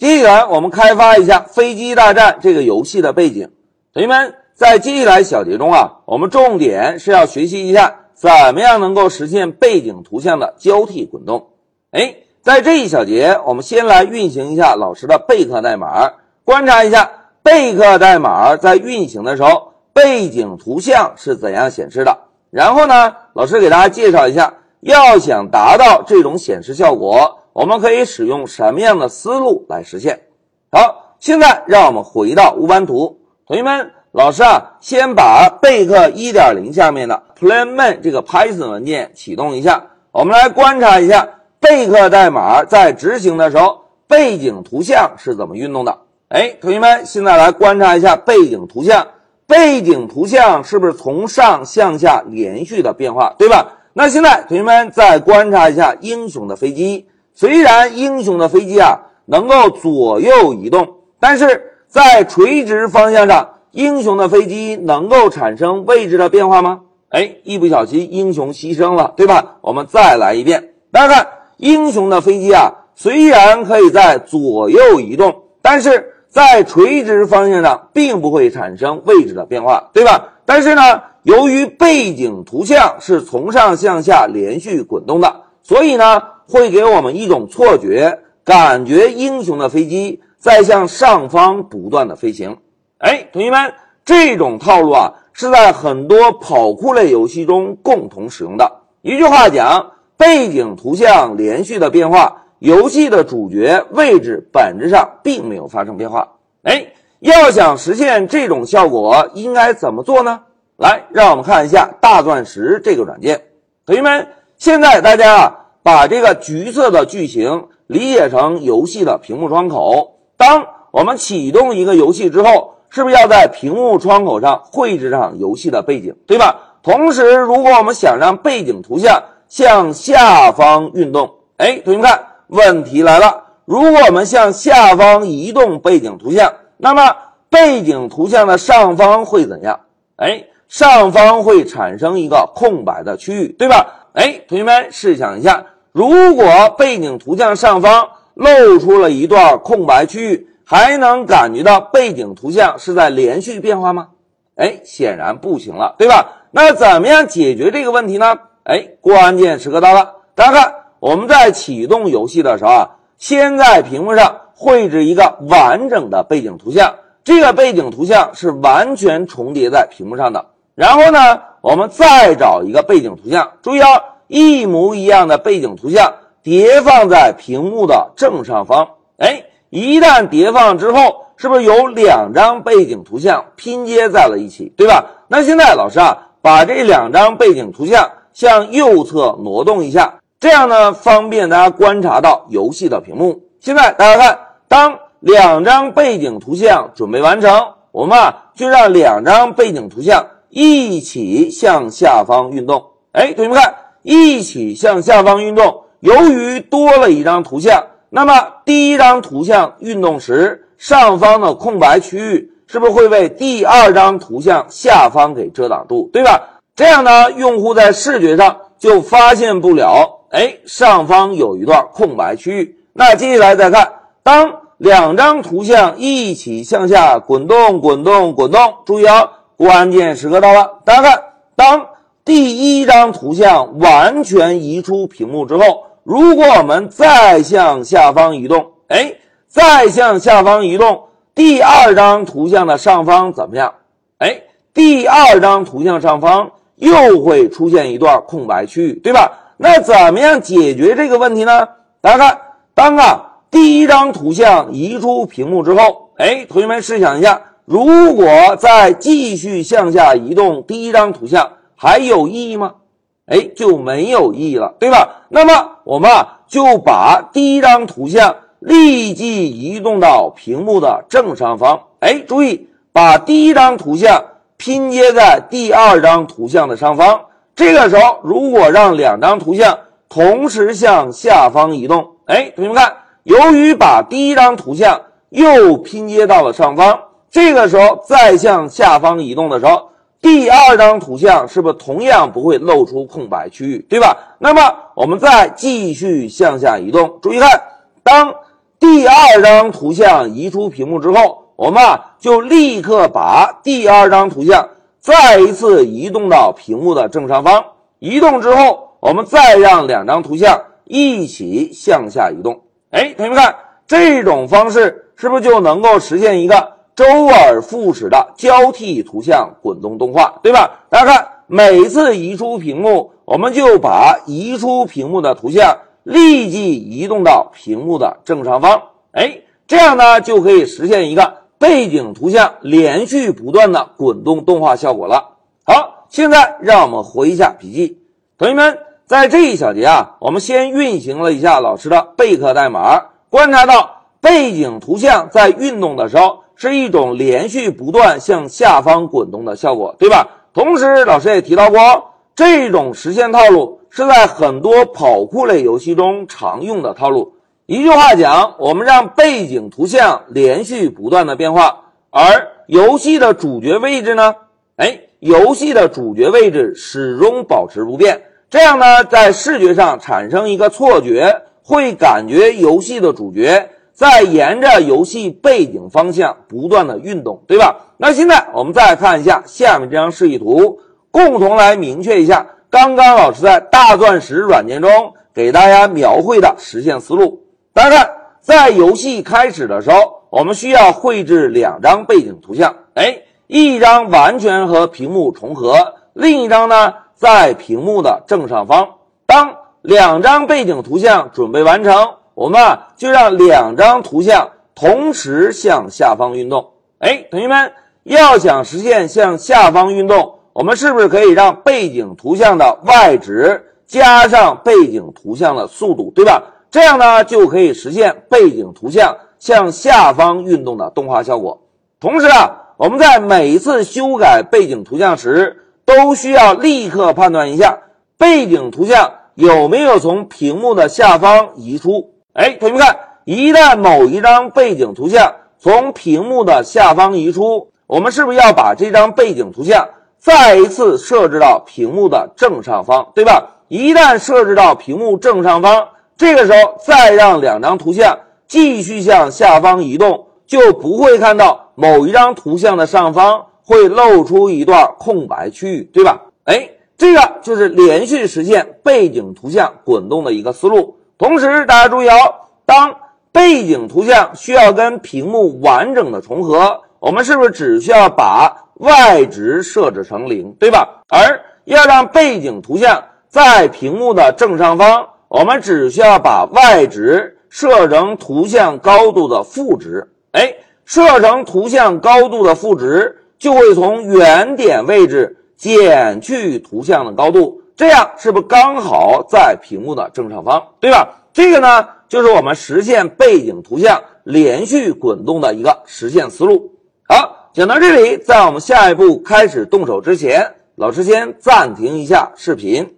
接下来我们开发一下《飞机大战》这个游戏的背景。同学们，在接下来小节中啊，我们重点是要学习一下怎么样能够实现背景图像的交替滚动。哎，在这一小节，我们先来运行一下老师的备课代码，观察一下备课代码在运行的时候，背景图像是怎样显示的。然后呢，老师给大家介绍一下，要想达到这种显示效果。我们可以使用什么样的思路来实现？好，现在让我们回到乌班图。同学们，老师啊，先把备课1.0下面的 PlanMan 这个 Python 文件启动一下。我们来观察一下备课代码在执行的时候，背景图像是怎么运动的。哎，同学们，现在来观察一下背景图像，背景图像是不是从上向下连续的变化，对吧？那现在同学们再观察一下英雄的飞机。虽然英雄的飞机啊能够左右移动，但是在垂直方向上，英雄的飞机能够产生位置的变化吗？哎，一不小心英雄牺牲了，对吧？我们再来一遍，大家看，英雄的飞机啊虽然可以在左右移动，但是在垂直方向上并不会产生位置的变化，对吧？但是呢，由于背景图像是从上向下连续滚动的，所以呢。会给我们一种错觉，感觉英雄的飞机在向上方不断的飞行。哎，同学们，这种套路啊是在很多跑酷类游戏中共同使用的。一句话讲，背景图像连续的变化，游戏的主角位置本质上并没有发生变化。哎，要想实现这种效果，应该怎么做呢？来，让我们看一下大钻石这个软件。同学们，现在大家啊。把这个橘色的句型理解成游戏的屏幕窗口。当我们启动一个游戏之后，是不是要在屏幕窗口上绘制上游戏的背景，对吧？同时，如果我们想让背景图像向下方运动，哎，同学们看，问题来了。如果我们向下方移动背景图像，那么背景图像的上方会怎样？哎，上方会产生一个空白的区域，对吧？哎，同学们试想一下，如果背景图像上方露出了一段空白区域，还能感觉到背景图像是在连续变化吗？哎，显然不行了，对吧？那怎么样解决这个问题呢？哎，关键时刻到了，大家看，我们在启动游戏的时候啊，先在屏幕上绘制一个完整的背景图像，这个背景图像是完全重叠在屏幕上的。然后呢？我们再找一个背景图像，注意啊，一模一样的背景图像叠放在屏幕的正上方。哎，一旦叠放之后，是不是有两张背景图像拼接在了一起，对吧？那现在老师啊，把这两张背景图像向右侧挪动一下，这样呢，方便大家观察到游戏的屏幕。现在大家看，当两张背景图像准备完成，我们啊就让两张背景图像。一起向下方运动，哎，同学们看，一起向下方运动。由于多了一张图像，那么第一张图像运动时，上方的空白区域是不是会被第二张图像下方给遮挡住，对吧？这样呢，用户在视觉上就发现不了，哎，上方有一段空白区域。那接下来再看，当两张图像一起向下滚动，滚动，滚动，注意啊。关键时刻到了，大家看，当第一张图像完全移出屏幕之后，如果我们再向下方移动，哎，再向下方移动，第二张图像的上方怎么样？哎，第二张图像上方又会出现一段空白区域，对吧？那怎么样解决这个问题呢？大家看，当啊第一张图像移出屏幕之后，哎，同学们试想一下。如果再继续向下移动，第一张图像还有意义吗？哎，就没有意义了，对吧？那么我们啊就把第一张图像立即移动到屏幕的正上方。哎，注意把第一张图像拼接在第二张图像的上方。这个时候，如果让两张图像同时向下方移动，哎，同学们看，由于把第一张图像又拼接到了上方。这个时候再向下方移动的时候，第二张图像是不是同样不会露出空白区域，对吧？那么我们再继续向下移动，注意看，当第二张图像移出屏幕之后，我们啊就立刻把第二张图像再一次移动到屏幕的正上方。移动之后，我们再让两张图像一起向下移动。哎，同学们看，这种方式是不是就能够实现一个周而复始的交替图像滚动动画，对吧？大家看，每次移出屏幕，我们就把移出屏幕的图像立即移动到屏幕的正上方。哎，这样呢就可以实现一个背景图像连续不断的滚动动画效果了。好，现在让我们回一下笔记，同学们。在这一小节啊，我们先运行了一下老师的备课代码，观察到背景图像在运动的时候是一种连续不断向下方滚动的效果，对吧？同时，老师也提到过，这种实现套路是在很多跑酷类游戏中常用的套路。一句话讲，我们让背景图像连续不断的变化，而游戏的主角位置呢？哎，游戏的主角位置始终保持不变。这样呢，在视觉上产生一个错觉，会感觉游戏的主角在沿着游戏背景方向不断的运动，对吧？那现在我们再看一下下面这张示意图，共同来明确一下刚刚老师在大钻石软件中给大家描绘的实现思路。大家看，在游戏开始的时候，我们需要绘制两张背景图像，哎，一张完全和屏幕重合，另一张呢？在屏幕的正上方，当两张背景图像准备完成，我们啊就让两张图像同时向下方运动。哎，同学们，要想实现向下方运动，我们是不是可以让背景图像的 y 值加上背景图像的速度，对吧？这样呢就可以实现背景图像向下方运动的动画效果。同时啊，我们在每一次修改背景图像时，都需要立刻判断一下背景图像有没有从屏幕的下方移出。哎，同学们看，一旦某一张背景图像从屏幕的下方移出，我们是不是要把这张背景图像再一次设置到屏幕的正上方，对吧？一旦设置到屏幕正上方，这个时候再让两张图像继续向下方移动，就不会看到某一张图像的上方。会露出一段空白区域，对吧？哎，这个就是连续实现背景图像滚动的一个思路。同时，大家注意哦，当背景图像需要跟屏幕完整的重合，我们是不是只需要把 y 值设置成零，对吧？而要让背景图像在屏幕的正上方，我们只需要把 y 值设成图像高度的负值。哎，设成图像高度的负值。就会从原点位置减去图像的高度，这样是不是刚好在屏幕的正上方，对吧？这个呢，就是我们实现背景图像连续滚动的一个实现思路。好，讲到这里，在我们下一步开始动手之前，老师先暂停一下视频。